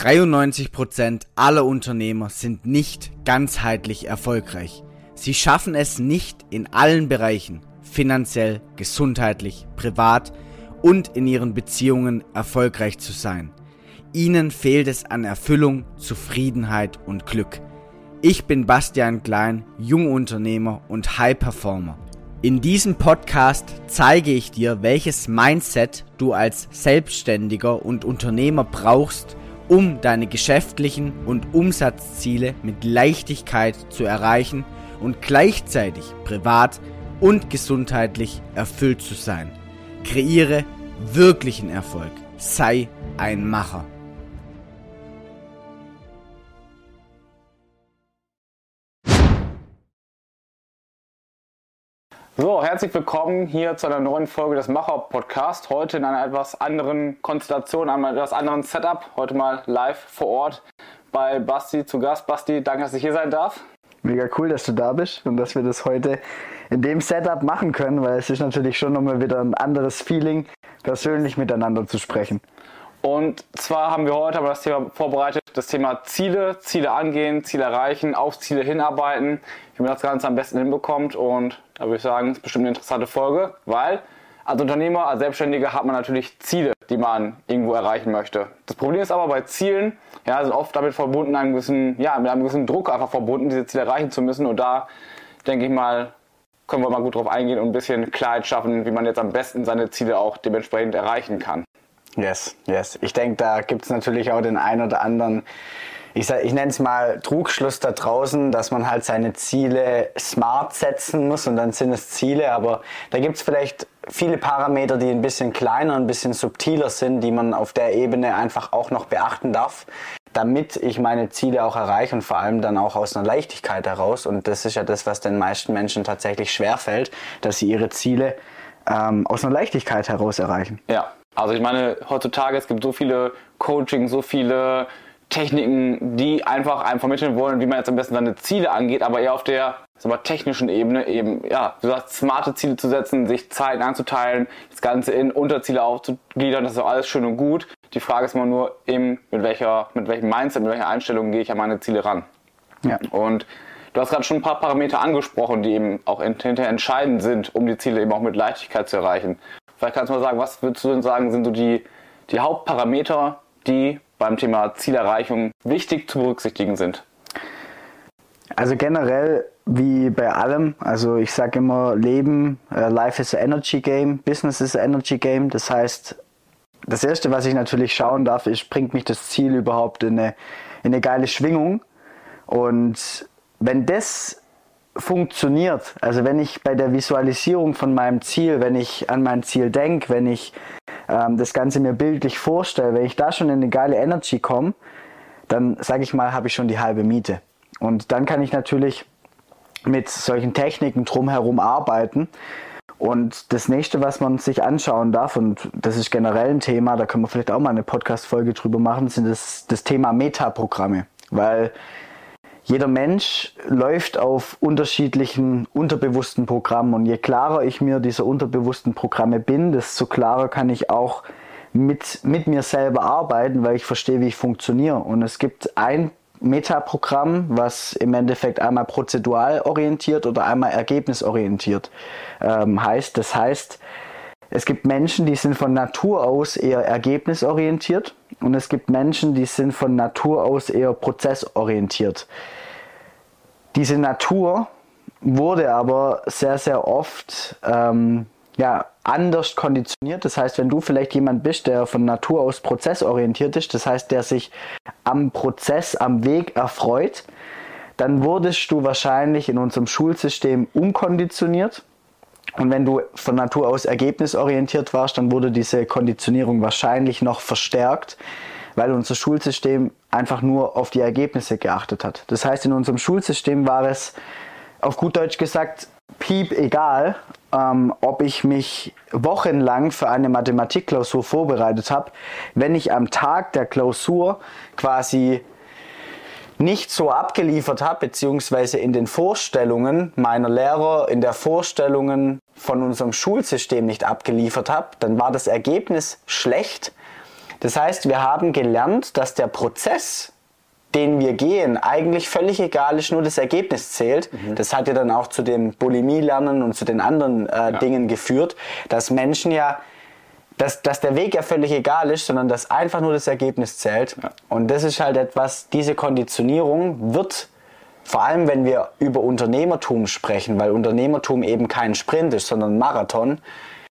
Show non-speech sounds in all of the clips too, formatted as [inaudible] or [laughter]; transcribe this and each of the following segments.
93% aller Unternehmer sind nicht ganzheitlich erfolgreich. Sie schaffen es nicht in allen Bereichen, finanziell, gesundheitlich, privat und in ihren Beziehungen erfolgreich zu sein. Ihnen fehlt es an Erfüllung, Zufriedenheit und Glück. Ich bin Bastian Klein, Jungunternehmer und High Performer. In diesem Podcast zeige ich dir, welches Mindset du als Selbstständiger und Unternehmer brauchst, um deine geschäftlichen und Umsatzziele mit Leichtigkeit zu erreichen und gleichzeitig privat und gesundheitlich erfüllt zu sein. Kreiere wirklichen Erfolg. Sei ein Macher. So, herzlich willkommen hier zu einer neuen Folge des Macher Podcast. Heute in einer etwas anderen Konstellation, einem etwas anderen Setup. Heute mal live vor Ort bei Basti zu Gast. Basti, danke, dass ich hier sein darf. Mega cool, dass du da bist und dass wir das heute in dem Setup machen können, weil es ist natürlich schon nochmal wieder ein anderes Feeling, persönlich miteinander zu sprechen. Und zwar haben wir heute aber das Thema vorbereitet, das Thema Ziele, Ziele angehen, Ziele erreichen, auf Ziele hinarbeiten, wie man das Ganze am besten hinbekommt. Und da würde ich sagen, es ist bestimmt eine interessante Folge, weil als Unternehmer, als Selbstständiger hat man natürlich Ziele, die man irgendwo erreichen möchte. Das Problem ist aber bei Zielen, ja, sind oft damit verbunden, einem gewissen, ja, mit einem gewissen Druck einfach verbunden, diese Ziele erreichen zu müssen. Und da denke ich mal, können wir mal gut drauf eingehen und ein bisschen Klarheit schaffen, wie man jetzt am besten seine Ziele auch dementsprechend erreichen kann. Yes, yes. Ich denke, da gibt es natürlich auch den einen oder anderen, ich, ich nenne es mal Trugschluss da draußen, dass man halt seine Ziele smart setzen muss und dann sind es Ziele, aber da gibt es vielleicht viele Parameter, die ein bisschen kleiner, ein bisschen subtiler sind, die man auf der Ebene einfach auch noch beachten darf, damit ich meine Ziele auch erreiche und vor allem dann auch aus einer Leichtigkeit heraus. Und das ist ja das, was den meisten Menschen tatsächlich schwerfällt, dass sie ihre Ziele ähm, aus einer Leichtigkeit heraus erreichen. Ja, also ich meine, heutzutage, es gibt so viele Coaching, so viele Techniken, die einfach einem vermitteln wollen, wie man jetzt am besten seine Ziele angeht, aber eher auf der mal, technischen Ebene eben, ja, du sagst, smarte Ziele zu setzen, sich Zeit anzuteilen, das Ganze in Unterziele aufzugliedern, das ist auch alles schön und gut. Die Frage ist mal nur eben, mit welcher, mit welchem Mindset, mit welcher Einstellung gehe ich an meine Ziele ran. Ja. Und du hast gerade schon ein paar Parameter angesprochen, die eben auch hinterher entscheidend sind, um die Ziele eben auch mit Leichtigkeit zu erreichen. Vielleicht kannst du mal sagen, was würdest du denn sagen, sind so die, die Hauptparameter, die beim Thema Zielerreichung wichtig zu berücksichtigen sind? Also generell wie bei allem, also ich sage immer, Leben, uh, Life is an Energy Game, Business is an Energy Game. Das heißt, das Erste, was ich natürlich schauen darf, ist, bringt mich das Ziel überhaupt in eine, in eine geile Schwingung. Und wenn das funktioniert. Also wenn ich bei der Visualisierung von meinem Ziel, wenn ich an mein Ziel denke, wenn ich ähm, das Ganze mir bildlich vorstelle, wenn ich da schon in eine geile Energy komme, dann sage ich mal, habe ich schon die halbe Miete. Und dann kann ich natürlich mit solchen Techniken drumherum arbeiten. Und das nächste, was man sich anschauen darf, und das ist generell ein Thema, da können wir vielleicht auch mal eine Podcast-Folge drüber machen, sind das, das Thema Metaprogramme. Weil jeder Mensch läuft auf unterschiedlichen unterbewussten Programmen und je klarer ich mir dieser unterbewussten Programme bin, desto klarer kann ich auch mit, mit mir selber arbeiten, weil ich verstehe, wie ich funktioniere. Und es gibt ein Metaprogramm, was im Endeffekt einmal prozedural orientiert oder einmal ergebnisorientiert ähm, heißt. Das heißt, es gibt Menschen, die sind von Natur aus eher ergebnisorientiert und es gibt Menschen, die sind von Natur aus eher prozessorientiert. Diese Natur wurde aber sehr, sehr oft ähm, ja, anders konditioniert. Das heißt, wenn du vielleicht jemand bist, der von Natur aus prozessorientiert ist, das heißt, der sich am Prozess, am Weg erfreut, dann wurdest du wahrscheinlich in unserem Schulsystem umkonditioniert und wenn du von Natur aus ergebnisorientiert warst, dann wurde diese Konditionierung wahrscheinlich noch verstärkt, weil unser Schulsystem einfach nur auf die Ergebnisse geachtet hat. Das heißt, in unserem Schulsystem war es auf gut Deutsch gesagt piep egal, ähm, ob ich mich wochenlang für eine Mathematikklausur vorbereitet habe, wenn ich am Tag der Klausur quasi nicht so abgeliefert habe, beziehungsweise in den Vorstellungen meiner Lehrer, in der Vorstellungen von unserem Schulsystem nicht abgeliefert habe, dann war das Ergebnis schlecht, Das heißt, wir haben gelernt, dass der Prozess, den wir gehen, eigentlich völlig egal ist, nur das Ergebnis zählt. Mhm. Das hat ja dann auch zu dem Bulimie-Lernen und zu den anderen äh, ja. Dingen geführt, dass Menschen ja, dass, dass der Weg ja völlig egal ist, sondern dass einfach nur das Ergebnis zählt. Ja. Und das ist halt etwas, diese Konditionierung wird vor allem wenn wir über Unternehmertum sprechen, weil Unternehmertum eben kein Sprint ist, sondern Marathon,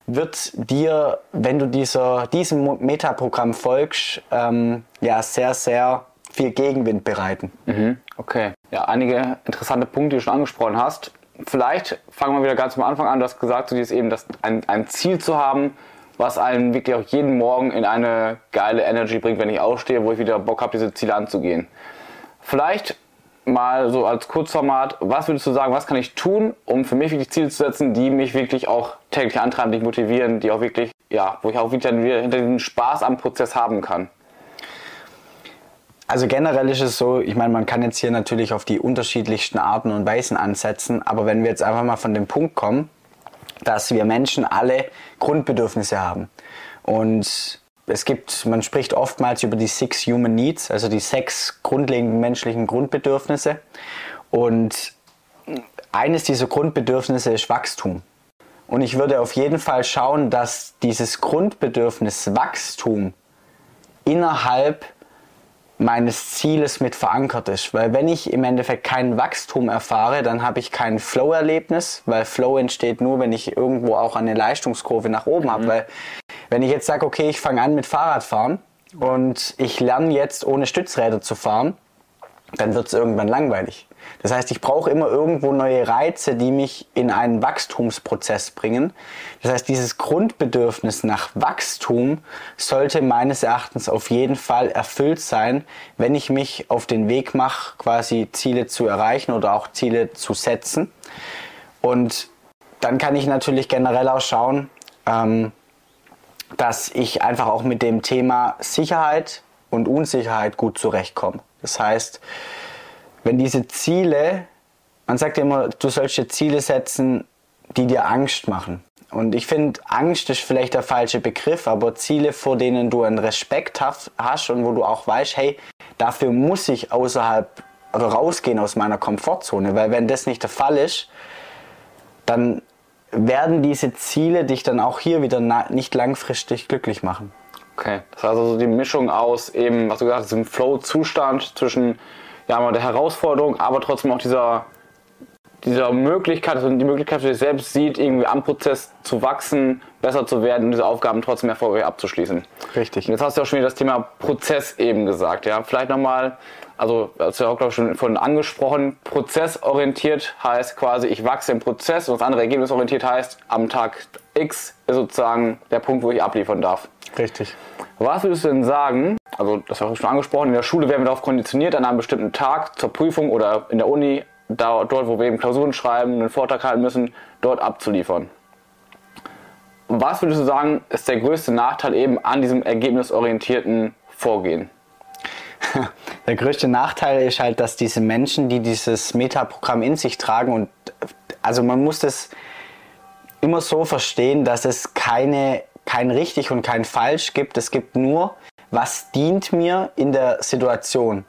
wird dir, wenn du dieser, diesem Metaprogramm folgst, ähm, ja sehr, sehr viel Gegenwind bereiten. Mhm, okay. Ja, einige interessante Punkte, die du schon angesprochen hast. Vielleicht fangen wir wieder ganz am Anfang an. Du hast gesagt, du dir eben das, ein, ein Ziel zu haben, was einen wirklich auch jeden Morgen in eine geile Energy bringt, wenn ich aufstehe, wo ich wieder Bock habe, diese Ziele anzugehen. Vielleicht mal so als Kurzformat, was würdest du sagen, was kann ich tun, um für mich wirklich Ziele zu setzen, die mich wirklich auch täglich antreiben, die mich motivieren, die auch wirklich, ja, wo ich auch wieder hinter diesem Spaß am Prozess haben kann? Also generell ist es so, ich meine, man kann jetzt hier natürlich auf die unterschiedlichsten Arten und Weisen ansetzen, aber wenn wir jetzt einfach mal von dem Punkt kommen, dass wir Menschen alle Grundbedürfnisse haben und es gibt, man spricht oftmals über die Six Human Needs, also die sechs grundlegenden menschlichen Grundbedürfnisse. Und eines dieser Grundbedürfnisse ist Wachstum. Und ich würde auf jeden Fall schauen, dass dieses Grundbedürfnis Wachstum innerhalb meines Zieles mit verankert ist. Weil wenn ich im Endeffekt kein Wachstum erfahre, dann habe ich kein Flow-Erlebnis, weil Flow entsteht nur, wenn ich irgendwo auch eine Leistungskurve nach oben mhm. habe. Weil wenn ich jetzt sage, okay, ich fange an mit Fahrradfahren und ich lerne jetzt ohne Stützräder zu fahren, dann wird es irgendwann langweilig. Das heißt, ich brauche immer irgendwo neue Reize, die mich in einen Wachstumsprozess bringen. Das heißt, dieses Grundbedürfnis nach Wachstum sollte meines Erachtens auf jeden Fall erfüllt sein, wenn ich mich auf den Weg mache, quasi Ziele zu erreichen oder auch Ziele zu setzen. Und dann kann ich natürlich generell auch schauen, ähm, dass ich einfach auch mit dem Thema Sicherheit und Unsicherheit gut zurechtkomme. Das heißt, wenn diese Ziele, man sagt immer, du sollst dir Ziele setzen, die dir Angst machen. Und ich finde, Angst ist vielleicht der falsche Begriff, aber Ziele, vor denen du einen Respekt hast und wo du auch weißt, hey, dafür muss ich außerhalb oder rausgehen aus meiner Komfortzone, weil wenn das nicht der Fall ist, dann werden diese Ziele dich dann auch hier wieder nicht langfristig glücklich machen. Okay, das heißt also die Mischung aus eben, was du gesagt hast, dem Flow-Zustand zwischen ja, mal der Herausforderung, aber trotzdem auch dieser, dieser Möglichkeit, also die Möglichkeit für sich selbst sieht, irgendwie am Prozess zu wachsen, besser zu werden und diese Aufgaben trotzdem erfolgreich abzuschließen. Richtig. Und jetzt hast du auch schon wieder das Thema Prozess eben gesagt, ja. Vielleicht nochmal, also hast du ja auch, glaube ich, schon von angesprochen, prozessorientiert heißt quasi, ich wachse im Prozess und das andere ergebnisorientiert heißt, am Tag X ist sozusagen der Punkt, wo ich abliefern darf. Richtig. Was würdest du denn sagen, also das habe ich schon angesprochen, in der Schule werden wir darauf konditioniert, an einem bestimmten Tag zur Prüfung oder in der Uni, da, dort wo wir eben Klausuren schreiben, einen Vortrag halten müssen, dort abzuliefern. Was würdest du sagen, ist der größte Nachteil eben an diesem ergebnisorientierten Vorgehen? [laughs] Der größte Nachteil ist halt, dass diese Menschen, die dieses Metaprogramm in sich tragen und also man muss das immer so verstehen, dass es keine, kein richtig und kein falsch gibt. Es gibt nur, was dient mir in der Situation.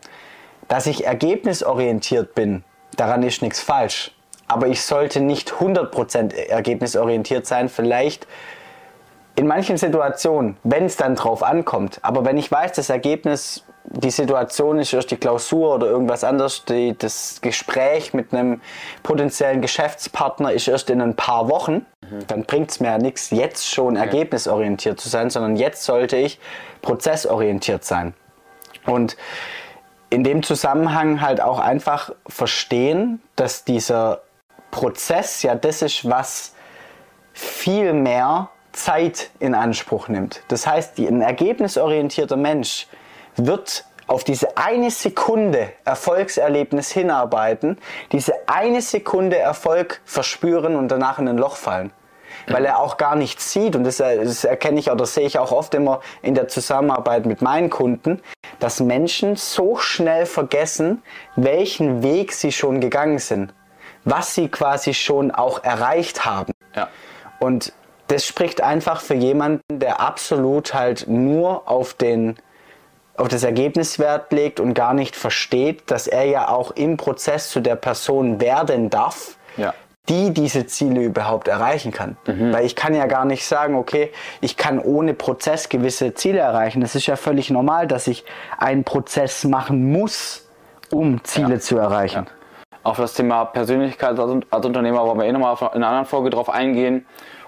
Dass ich ergebnisorientiert bin, daran ist nichts falsch. Aber ich sollte nicht 100% ergebnisorientiert sein. Vielleicht in manchen Situationen, wenn es dann drauf ankommt. Aber wenn ich weiß, das Ergebnis die Situation ist erst die Klausur oder irgendwas anderes, die, das Gespräch mit einem potenziellen Geschäftspartner ist erst in ein paar Wochen, mhm. dann bringt es mir ja nichts, jetzt schon okay. ergebnisorientiert zu sein, sondern jetzt sollte ich prozessorientiert sein. Und in dem Zusammenhang halt auch einfach verstehen, dass dieser Prozess ja das ist, was viel mehr Zeit in Anspruch nimmt. Das heißt, ein ergebnisorientierter Mensch wird auf diese eine Sekunde Erfolgserlebnis hinarbeiten, diese eine Sekunde Erfolg verspüren und danach in ein Loch fallen. Weil er auch gar nichts sieht, und das, das erkenne ich oder sehe ich auch oft immer in der Zusammenarbeit mit meinen Kunden, dass Menschen so schnell vergessen, welchen Weg sie schon gegangen sind, was sie quasi schon auch erreicht haben. Ja. Und das spricht einfach für jemanden, der absolut halt nur auf den auf das Ergebnis Wert legt und gar nicht versteht, dass er ja auch im Prozess zu der Person werden darf, Ja. die diese Ziele überhaupt erreichen kann. Weil ich kann ja gar nicht sagen, okay, ich kann ohne Prozess gewisse Ziele erreichen. Das ist ja völlig normal, dass ich einen Prozess machen muss, um Ziele Ja. zu erreichen. Auf das Thema Persönlichkeit als, Unternehmer wollen wir eh nochmal in einer anderen Folge drauf eingehen.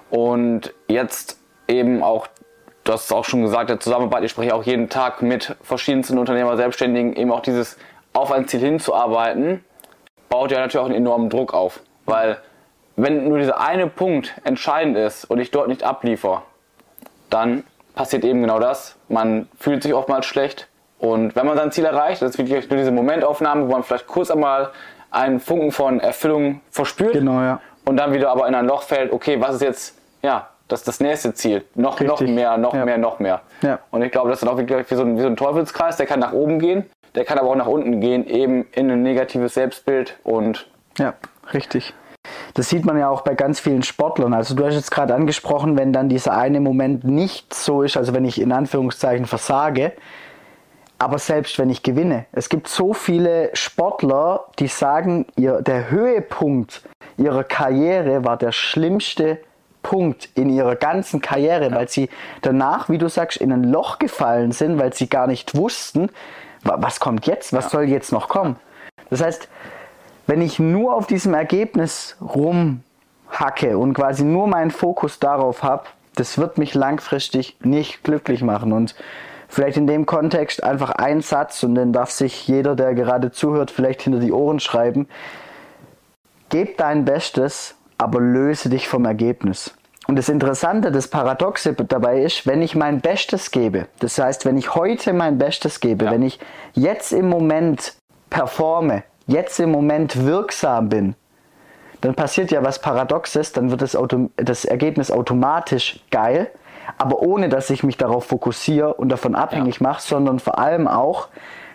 Und jetzt eben auch, du hast es auch schon gesagt, der Zusammenarbeit, ich spreche auch jeden Tag mit verschiedensten Unternehmer, Selbstständigen, eben auch dieses auf ein Ziel hinzuarbeiten, baut ja natürlich auch einen enormen Druck auf. Weil wenn nur dieser eine Punkt entscheidend ist und ich dort nicht abliefer, dann passiert eben genau das. Man fühlt sich oftmals schlecht. Und wenn man sein Ziel erreicht, das ist wirklich nur diese Momentaufnahme, wo man vielleicht kurz einmal einen Funken von Erfüllung verspürt. Genau, ja. Und dann wieder aber in ein Loch fällt, okay, was ist jetzt, ja, das ist das nächste Ziel. Noch, noch mehr, noch Ja. mehr, noch mehr. Ja. Und ich glaube, das ist auch wirklich wie so, ein, wie so ein Teufelskreis, der kann nach oben gehen, der kann aber auch nach unten gehen, eben in ein negatives Selbstbild und Ja, richtig. Das sieht man ja auch bei ganz vielen Sportlern. Also du hast jetzt gerade angesprochen, wenn dann dieser eine Moment nicht so ist, also wenn ich in Anführungszeichen versage, aber selbst wenn ich gewinne. Es gibt so viele Sportler, die sagen, ihr, der Höhepunkt ihrer Karriere war der schlimmste Punkt in ihrer ganzen Karriere, weil sie danach, wie du sagst, in ein Loch gefallen sind, weil sie gar nicht wussten, wa- was kommt jetzt, was soll jetzt noch kommen. Das heißt, wenn ich nur auf diesem Ergebnis rumhacke und quasi nur meinen Fokus darauf habe, das wird mich langfristig nicht glücklich machen. Und vielleicht in dem Kontext einfach ein Satz und den darf sich jeder, der gerade zuhört, vielleicht hinter die Ohren schreiben. Gib dein Bestes, aber löse dich vom Ergebnis. Und das Interessante, das Paradoxe dabei ist, wenn ich mein Bestes gebe, das heißt, wenn ich heute mein Bestes gebe, Ja. wenn ich jetzt im Moment performe, jetzt im Moment wirksam bin, dann passiert ja was Paradoxes, dann wird das, Auto, das Ergebnis automatisch geil, aber ohne dass ich mich darauf fokussiere und davon abhängig mache, sondern vor allem auch,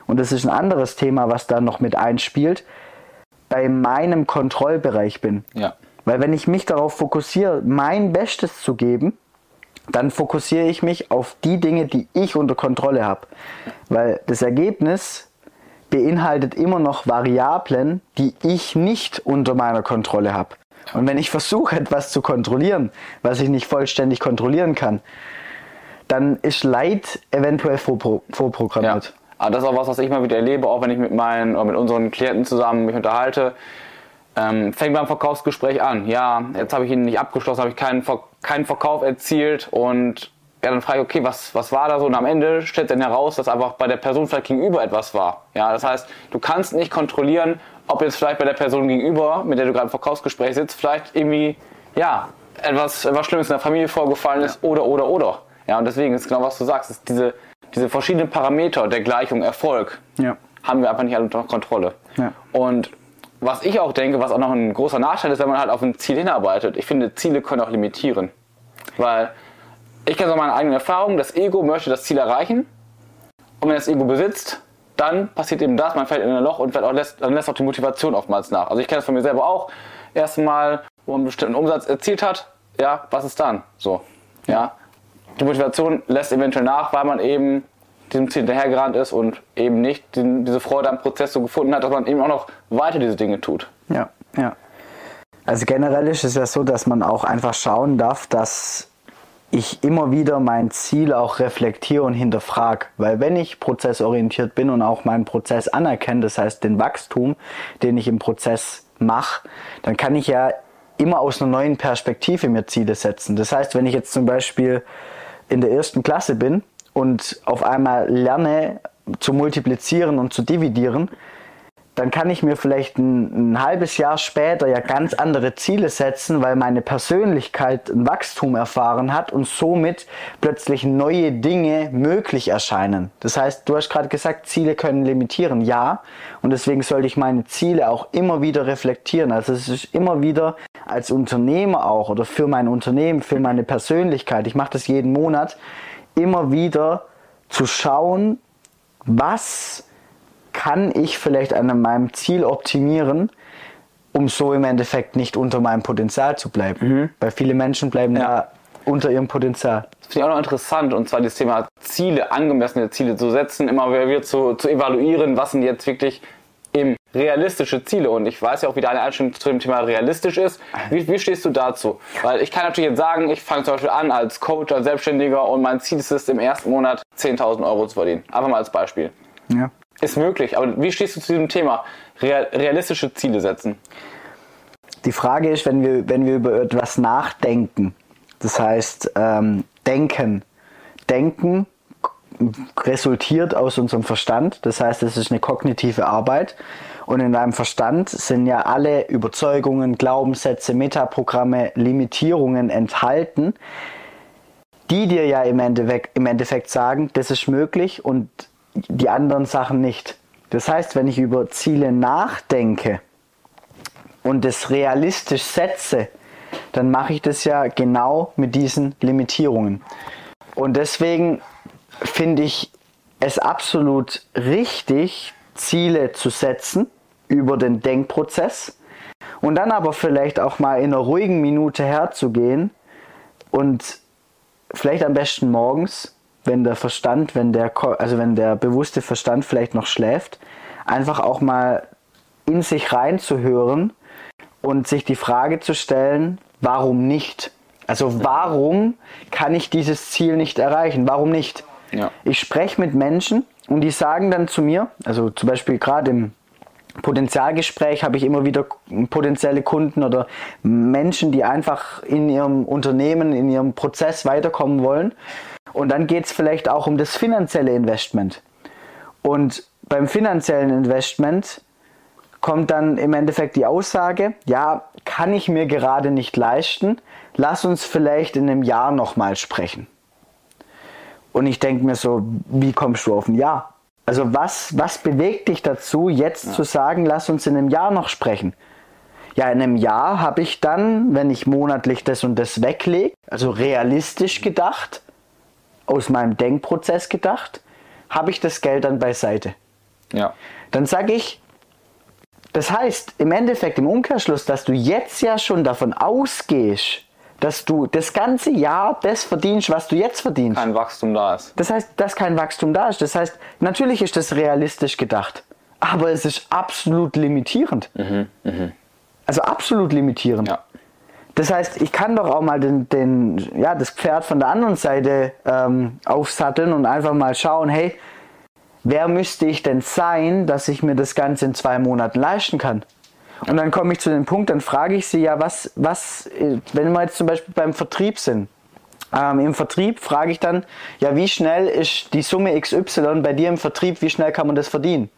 und das ist ein anderes Thema, was da noch mit einspielt, bei meinem Kontrollbereich bin. ja. Weil wenn ich mich darauf fokussiere, mein Bestes zu geben, dann fokussiere ich mich auf die Dinge, die ich unter Kontrolle habe. Weil das Ergebnis beinhaltet immer noch Variablen, die ich nicht unter meiner Kontrolle habe. Und wenn ich versuche, [laughs] etwas zu kontrollieren, was ich nicht vollständig kontrollieren kann, dann ist Leid eventuell vorpro Ja. vorprogrammiert. Aber das ist auch was, was ich mal wieder erlebe, auch wenn ich mit meinen mit unseren Klienten zusammen mich unterhalte. Ähm, fängt beim Verkaufsgespräch an. Ja, jetzt habe ich ihn nicht abgeschlossen, habe ich keinen, Ver keinen Verkauf erzielt und ja, dann frage ich, okay, was, was war da so? Und am Ende stellt dann heraus, dass einfach bei der Person vielleicht gegenüber etwas war. Ja, das heißt, du kannst nicht kontrollieren, ob jetzt vielleicht bei der Person gegenüber, mit der du gerade im Verkaufsgespräch sitzt, vielleicht irgendwie, ja, etwas, etwas Schlimmes in der Familie vorgefallen ist oder, oder, oder. Ja, und deswegen ist genau was du sagst, ist diese, diese verschiedenen Parameter der Gleichung Erfolg Ja. haben wir einfach nicht alle unter Kontrolle. Ja. Und was ich auch denke, was auch noch ein großer Nachteil ist, wenn man halt auf ein Ziel hinarbeitet, ich finde, Ziele können auch limitieren. Weil ich kenne so meine eigenen Erfahrungen, das Ego möchte das Ziel erreichen und wenn das Ego besitzt, dann passiert eben das, man fällt in ein Loch und auch lässt, dann lässt auch die Motivation oftmals nach. Also ich kenne das von mir selber auch. Erstmal, wo man einen bestimmten Umsatz erzielt hat, ja, was ist dann? So, ja. Die Motivation lässt eventuell nach, weil man eben diesem Ziel hinterhergerannt ist und eben nicht den, diese Freude am Prozess so gefunden hat, dass man eben auch noch weiter diese Dinge tut. Ja, ja. Also generell ist es ja so, dass man auch einfach schauen darf, dass ich immer wieder mein Ziel auch reflektiere und hinterfrage. Weil wenn ich prozessorientiert bin und auch meinen Prozess anerkenne, das heißt den Wachstum, den ich im Prozess mache, dann kann ich ja immer aus einer neuen Perspektive mir Ziele setzen. Das heißt, wenn ich jetzt zum Beispiel in der ersten Klasse bin und auf einmal lerne zu multiplizieren und zu dividieren, dann kann ich mir vielleicht ein, ein, halbes Jahr später ja ganz andere Ziele setzen, weil meine Persönlichkeit ein Wachstum erfahren hat und somit plötzlich neue Dinge möglich erscheinen. Das heißt, du hast gerade gesagt, Ziele können limitieren, ja, und deswegen sollte ich meine Ziele auch immer wieder reflektieren. Also es ist immer wieder als Unternehmer auch oder für mein Unternehmen, für meine Persönlichkeit, ich mache das jeden Monat, immer wieder zu schauen, was kann ich vielleicht an meinem Ziel optimieren, um so im Endeffekt nicht unter meinem Potenzial zu bleiben. Weil viele Menschen bleiben ja. unter ihrem Potenzial. Das finde ich auch noch interessant, und zwar das Thema Ziele, angemessene Ziele zu setzen, immer wieder zu, zu evaluieren, was sind jetzt wirklich eben realistische Ziele. Und ich weiß ja auch, wie deine Einstellung zu dem Thema realistisch ist. Wie, wie stehst du dazu? Weil ich kann natürlich jetzt sagen, ich fange zum Beispiel an als Coach, als Selbstständiger und mein Ziel ist es, im ersten Monat 10.000 Euro zu verdienen. Einfach mal als Beispiel. Ja. Ist möglich, aber wie stehst du zu diesem Thema? Real, realistische Ziele setzen. Die Frage ist, wenn wir, wenn wir über etwas nachdenken, das heißt ähm, denken. Denken resultiert aus unserem Verstand, das heißt, es ist eine kognitive Arbeit. Und in deinem Verstand sind ja alle Überzeugungen, Glaubenssätze, Metaprogramme, Limitierungen enthalten, die dir ja im Endeffekt, im Endeffekt sagen, das ist möglich und die anderen Sachen nicht. Das heißt, wenn ich über Ziele nachdenke und es realistisch setze, dann mache ich das ja genau mit diesen Limitierungen. Und deswegen finde ich es absolut richtig, Ziele zu setzen über den Denkprozess und dann aber vielleicht auch mal in einer ruhigen Minute herzugehen und vielleicht am besten morgens, wenn der Verstand, wenn der, also wenn der bewusste Verstand vielleicht noch schläft, einfach auch mal in sich reinzuhören und sich die Frage zu stellen, warum nicht? Also warum kann ich dieses Ziel nicht erreichen? Warum nicht? Ja. Ich spreche mit Menschen und die sagen dann zu mir, also zum Beispiel gerade im Potenzialgespräch habe ich immer wieder potenzielle Kunden oder Menschen, die einfach in ihrem Unternehmen, in ihrem Prozess weiterkommen wollen. Und dann geht es vielleicht auch um das finanzielle Investment. Und beim finanziellen Investment kommt dann im Endeffekt die Aussage, ja, kann ich mir gerade nicht leisten, lass uns vielleicht in einem Jahr nochmal sprechen. Und ich denke mir so, wie kommst du auf ein Jahr? Also was, was bewegt dich dazu, jetzt ja. zu sagen, lass uns in einem Jahr noch sprechen? Ja, in einem Jahr habe ich dann, wenn ich monatlich das und das weglege, also realistisch gedacht, aus meinem Denkprozess gedacht, habe ich das Geld dann beiseite. Ja. Dann sage ich, das heißt im Endeffekt im Umkehrschluss, dass du jetzt ja schon davon ausgehst, dass du das ganze Jahr das verdienst, was du jetzt verdienst. Kein Wachstum da ist. Das heißt, dass kein Wachstum da ist. Das heißt, natürlich ist das realistisch gedacht, aber es ist absolut limitierend. Mhm, mh. Also absolut limitierend. Ja. Das heißt, ich kann doch auch mal den, den, ja, das Pferd von der anderen Seite ähm, aufsatteln und einfach mal schauen, hey, wer müsste ich denn sein, dass ich mir das Ganze in zwei Monaten leisten kann? Und dann komme ich zu dem Punkt, dann frage ich sie ja, was, was, wenn wir jetzt zum Beispiel beim Vertrieb sind. Ähm, Im Vertrieb frage ich dann, ja, wie schnell ist die Summe XY bei dir im Vertrieb, wie schnell kann man das verdienen?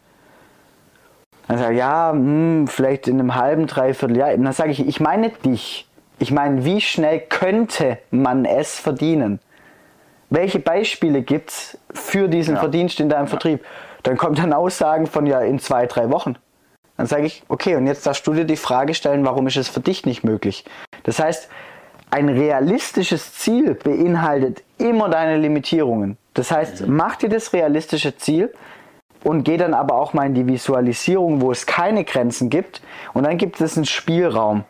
Dann sage ich, ja, hm, vielleicht in einem halben, dreiviertel Jahr. dann sage ich, ich meine dich. Ich meine, wie schnell könnte man es verdienen? Welche Beispiele gibt es für diesen ja. Verdienst in deinem ja. Vertrieb? Dann kommt dann Aussagen von ja in zwei, drei Wochen. Dann sage ich, okay, und jetzt darfst du dir die Frage stellen, warum ist es für dich nicht möglich? Das heißt, ein realistisches Ziel beinhaltet immer deine Limitierungen. Das heißt, mhm. mach dir das realistische Ziel und geh dann aber auch mal in die Visualisierung, wo es keine Grenzen gibt. Und dann gibt es einen Spielraum.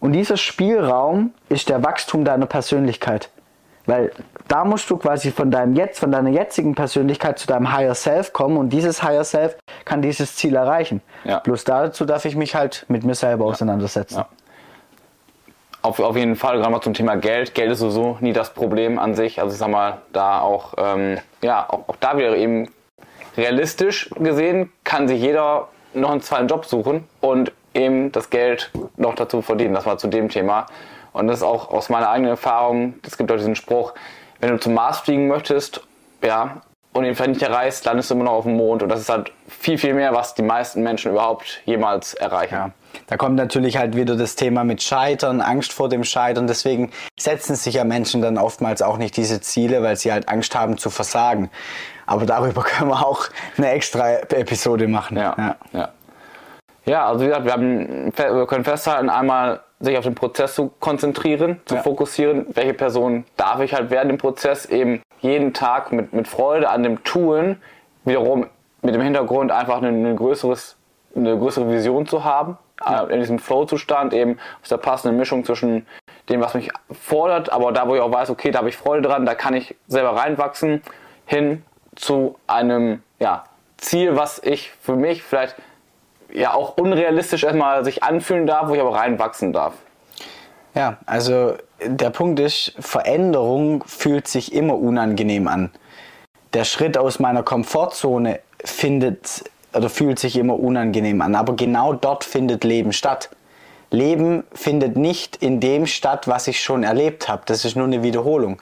Und dieser Spielraum ist der Wachstum deiner Persönlichkeit. Weil da musst du quasi von deinem jetzt, von deiner jetzigen Persönlichkeit zu deinem Higher Self kommen und dieses Higher Self kann dieses Ziel erreichen. Ja. Bloß dazu darf ich mich halt mit mir selber ja. auseinandersetzen. Ja. Auf, auf jeden Fall, gerade mal zum Thema Geld. Geld ist sowieso nie das Problem an sich. Also ich sag mal, da auch, ähm, ja, auch, auch da wieder eben realistisch gesehen kann sich jeder noch einen zweiten Job suchen und eben das Geld noch dazu verdienen. Das war zu dem Thema. Und das ist auch aus meiner eigenen Erfahrung, es gibt auch diesen Spruch, wenn du zum Mars fliegen möchtest, ja, und ihn vielleicht nicht erreichst, landest du immer noch auf dem Mond. Und das ist halt viel, viel mehr, was die meisten Menschen überhaupt jemals erreichen. Ja. Da kommt natürlich halt wieder das Thema mit Scheitern, Angst vor dem Scheitern. Deswegen setzen sich ja Menschen dann oftmals auch nicht diese Ziele, weil sie halt Angst haben zu versagen. Aber darüber [laughs] können wir auch eine extra Episode machen. Ja, ja. ja. ja also wie gesagt, wir, haben, wir können festhalten, einmal sich auf den Prozess zu konzentrieren, zu ja. fokussieren, welche Person darf ich halt während dem Prozess eben jeden Tag mit, mit Freude an dem Tun, wiederum mit dem Hintergrund einfach eine, eine, größeres, eine größere Vision zu haben, ja. äh, in diesem Flow-Zustand eben aus der passenden Mischung zwischen dem, was mich fordert, aber da, wo ich auch weiß, okay, da habe ich Freude dran, da kann ich selber reinwachsen, hin zu einem ja, Ziel, was ich für mich vielleicht ja auch unrealistisch erstmal sich anfühlen darf, wo ich aber reinwachsen darf. Ja, also der Punkt ist, Veränderung fühlt sich immer unangenehm an. Der Schritt aus meiner Komfortzone findet oder fühlt sich immer unangenehm an, aber genau dort findet Leben statt. Leben findet nicht in dem statt, was ich schon erlebt habe. Das ist nur eine Wiederholung.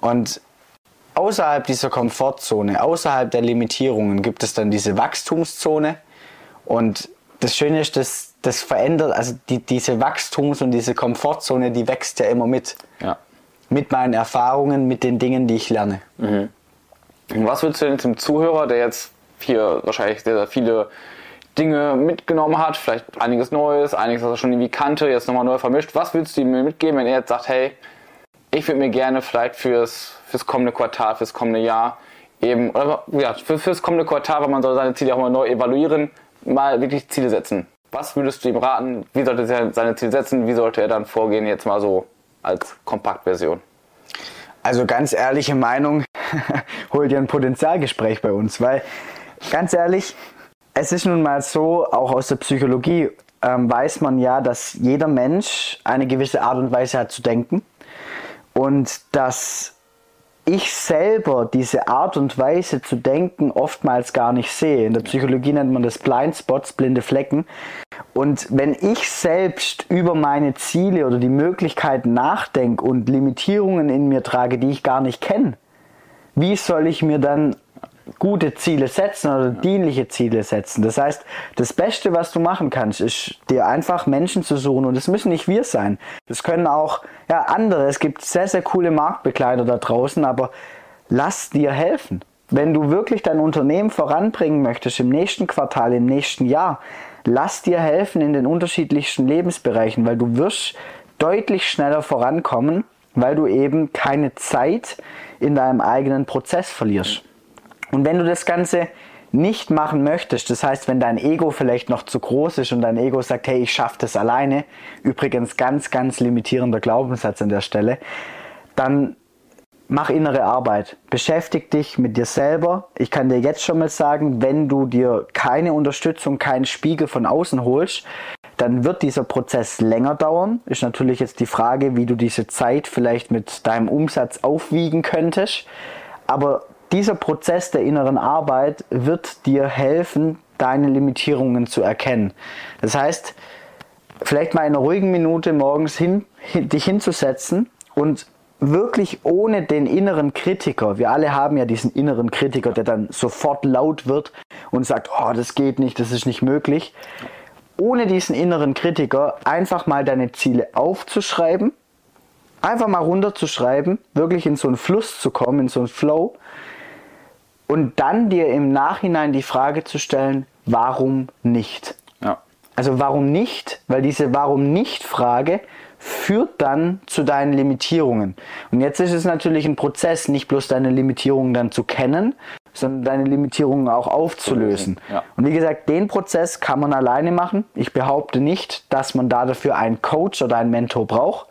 Und außerhalb dieser Komfortzone, außerhalb der Limitierungen gibt es dann diese Wachstumszone. Und das Schöne ist, dass das verändert, also die, diese Wachstums- und diese Komfortzone, die wächst ja immer mit. Ja. Mit meinen Erfahrungen, mit den Dingen, die ich lerne. Mhm. Und was würdest du denn zum Zuhörer, der jetzt hier wahrscheinlich sehr, sehr viele Dinge mitgenommen hat, vielleicht einiges Neues, einiges, was er schon irgendwie kannte, jetzt nochmal neu vermischt. Was würdest du ihm mitgeben, wenn er jetzt sagt, hey, ich würde mir gerne vielleicht fürs, fürs kommende Quartal, fürs kommende Jahr eben, oder ja, für, fürs kommende Quartal, weil man soll seine Ziele auch mal neu evaluieren, mal wirklich Ziele setzen. Was würdest du ihm raten? Wie sollte er seine Ziele setzen? Wie sollte er dann vorgehen, jetzt mal so als Kompaktversion? Also ganz ehrliche Meinung, [laughs] hol dir ein Potenzialgespräch bei uns, weil ganz ehrlich, es ist nun mal so, auch aus der Psychologie ähm, weiß man ja, dass jeder Mensch eine gewisse Art und Weise hat zu denken und dass ich selber diese Art und Weise zu denken oftmals gar nicht sehe. In der Psychologie nennt man das Blindspots, blinde Flecken. Und wenn ich selbst über meine Ziele oder die Möglichkeiten nachdenke und Limitierungen in mir trage, die ich gar nicht kenne, wie soll ich mir dann gute Ziele setzen oder dienliche Ziele setzen. Das heißt, das Beste, was du machen kannst, ist dir einfach Menschen zu suchen und es müssen nicht wir sein. Das können auch ja, andere. Es gibt sehr, sehr coole Marktbegleiter da draußen, aber lass dir helfen. Wenn du wirklich dein Unternehmen voranbringen möchtest im nächsten Quartal, im nächsten Jahr, lass dir helfen in den unterschiedlichsten Lebensbereichen, weil du wirst deutlich schneller vorankommen, weil du eben keine Zeit in deinem eigenen Prozess verlierst. Und wenn du das Ganze nicht machen möchtest, das heißt, wenn dein Ego vielleicht noch zu groß ist und dein Ego sagt, hey, ich schaffe das alleine, übrigens ganz, ganz limitierender Glaubenssatz an der Stelle, dann mach innere Arbeit. Beschäftig dich mit dir selber. Ich kann dir jetzt schon mal sagen, wenn du dir keine Unterstützung, keinen Spiegel von außen holst, dann wird dieser Prozess länger dauern. Ist natürlich jetzt die Frage, wie du diese Zeit vielleicht mit deinem Umsatz aufwiegen könntest. Aber dieser Prozess der inneren Arbeit wird dir helfen, deine Limitierungen zu erkennen. Das heißt, vielleicht mal in einer ruhigen Minute morgens hin, dich hinzusetzen und wirklich ohne den inneren Kritiker, wir alle haben ja diesen inneren Kritiker, der dann sofort laut wird und sagt, oh, das geht nicht, das ist nicht möglich. Ohne diesen inneren Kritiker einfach mal deine Ziele aufzuschreiben, einfach mal runterzuschreiben, wirklich in so einen Fluss zu kommen, in so einen Flow und dann dir im Nachhinein die Frage zu stellen, warum nicht? Ja. Also warum nicht? Weil diese Warum nicht Frage führt dann zu deinen Limitierungen. Und jetzt ist es natürlich ein Prozess, nicht bloß deine Limitierungen dann zu kennen, sondern deine Limitierungen auch aufzulösen. Ja. Und wie gesagt, den Prozess kann man alleine machen. Ich behaupte nicht, dass man da dafür einen Coach oder einen Mentor braucht,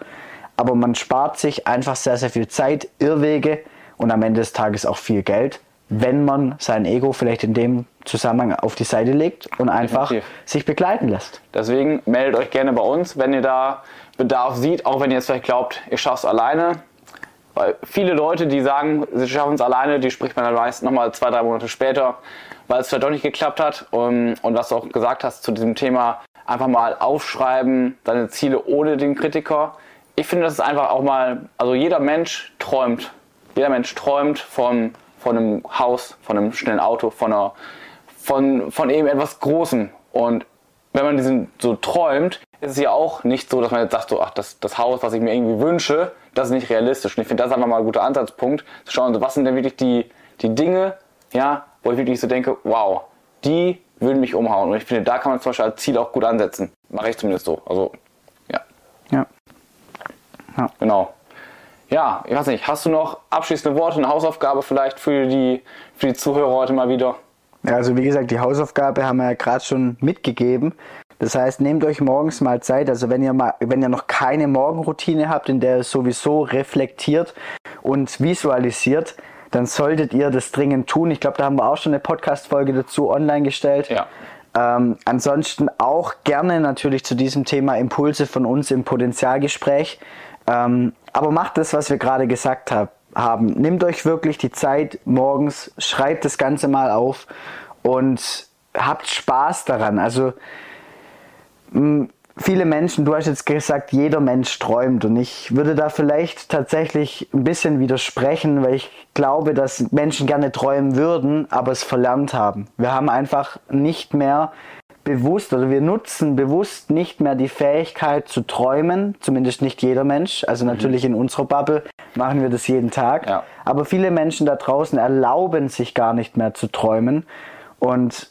aber man spart sich einfach sehr, sehr viel Zeit, Irrwege und am Ende des Tages auch viel Geld, wenn man sein Ego vielleicht in dem Zusammenhang auf die Seite legt und einfach Definitiv. sich begleiten lässt. Deswegen meldet euch gerne bei uns, wenn ihr da Bedarf sieht, auch wenn ihr jetzt vielleicht glaubt, ihr schafft es alleine. Weil viele Leute, die sagen, sie schaffen es alleine, die spricht man dann meist nochmal zwei, drei Monate später, weil es vielleicht doch nicht geklappt hat. Und, und was du auch gesagt hast zu diesem Thema, einfach mal aufschreiben, deine Ziele ohne den Kritiker. Ich finde, das ist einfach auch mal, also jeder Mensch träumt. Jeder Mensch träumt von von einem Haus, von einem schnellen Auto, von, einer, von, von eben etwas Großem. Und wenn man diesen so träumt, ist es ja auch nicht so, dass man jetzt sagt, so, ach, das, das Haus, was ich mir irgendwie wünsche, das ist nicht realistisch. Und ich finde, das ist einfach mal ein guter Ansatzpunkt, zu schauen, so, was sind denn wirklich die, die Dinge, ja, wo ich wirklich so denke, wow, die würden mich umhauen. Und ich finde, da kann man zum Beispiel als Ziel auch gut ansetzen. Mache ich zumindest so. Also, ja. Ja. ja. Genau. Ja, ich weiß nicht, hast du noch abschließende Worte, eine Hausaufgabe vielleicht für die, für die Zuhörer heute mal wieder? Ja, also wie gesagt, die Hausaufgabe haben wir ja gerade schon mitgegeben. Das heißt, nehmt euch morgens mal Zeit. Also wenn ihr mal, wenn ihr noch keine Morgenroutine habt, in der ihr sowieso reflektiert und visualisiert, dann solltet ihr das dringend tun. Ich glaube, da haben wir auch schon eine Podcast-Folge dazu online gestellt. Ja. Ähm, ansonsten auch gerne natürlich zu diesem Thema Impulse von uns im Potenzialgespräch. Ähm, aber macht das, was wir gerade gesagt hab, haben. Nehmt euch wirklich die Zeit morgens, schreibt das Ganze mal auf und habt Spaß daran. Also mh, viele Menschen, du hast jetzt gesagt, jeder Mensch träumt und ich würde da vielleicht tatsächlich ein bisschen widersprechen, weil ich glaube, dass Menschen gerne träumen würden, aber es verlernt haben. Wir haben einfach nicht mehr bewusst oder wir nutzen bewusst nicht mehr die Fähigkeit zu träumen, zumindest nicht jeder Mensch. Also mhm. natürlich in unserer Bubble machen wir das jeden Tag, ja. aber viele Menschen da draußen erlauben sich gar nicht mehr zu träumen und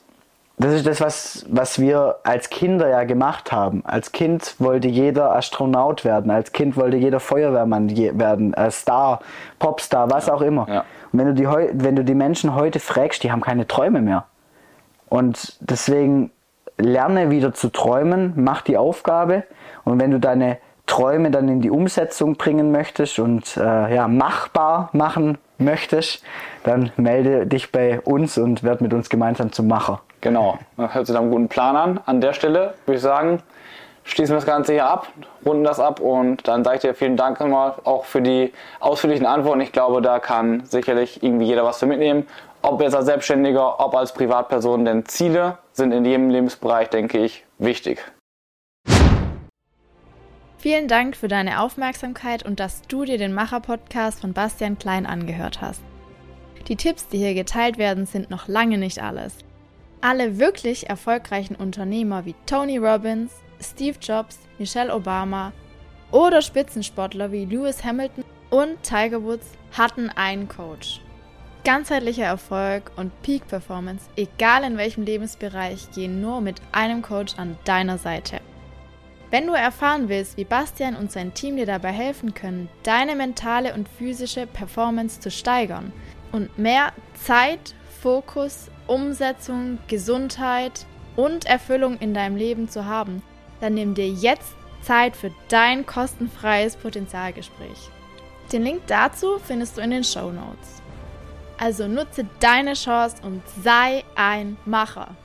das ist das, was, was wir als Kinder ja gemacht haben. Als Kind wollte jeder Astronaut werden, als Kind wollte jeder Feuerwehrmann werden, äh, Star, Popstar, was ja. auch immer. Ja. Und wenn du, die, wenn du die Menschen heute fragst, die haben keine Träume mehr. Und deswegen lerne wieder zu träumen, mach die Aufgabe. Und wenn du deine Träume dann in die Umsetzung bringen möchtest und äh, ja, machbar machen möchtest, dann melde dich bei uns und werd mit uns gemeinsam zum Macher. Genau, das hört sich nach einem guten Plan an. An der Stelle würde ich sagen, schließen wir das Ganze hier ab, runden das ab und dann sage ich dir vielen Dank nochmal auch für die ausführlichen Antworten. Ich glaube, da kann sicherlich irgendwie jeder was für mitnehmen. Ob jetzt als Selbstständiger, ob als Privatperson, denn Ziele sind in jedem Lebensbereich, denke ich, wichtig. Vielen Dank für deine Aufmerksamkeit und dass du dir den Macher-Podcast von Bastian Klein angehört hast. Die Tipps, die hier geteilt werden, sind noch lange nicht alles. Alle wirklich erfolgreichen Unternehmer wie Tony Robbins, Steve Jobs, Michelle Obama oder Spitzensportler wie Lewis Hamilton und Tiger Woods hatten einen Coach. Ganzheitlicher Erfolg und Peak Performance, egal in welchem Lebensbereich, gehen nur mit einem Coach an deiner Seite. Wenn du erfahren willst, wie Bastian und sein Team dir dabei helfen können, deine mentale und physische Performance zu steigern und mehr Zeit, Fokus, Umsetzung, Gesundheit und Erfüllung in deinem Leben zu haben, dann nimm dir jetzt Zeit für dein kostenfreies Potenzialgespräch. Den Link dazu findest du in den Show Notes. Also nutze deine Chance und sei ein Macher.